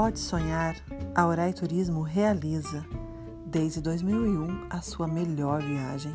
pode sonhar, a Orai Turismo realiza, desde 2001, a sua melhor viagem.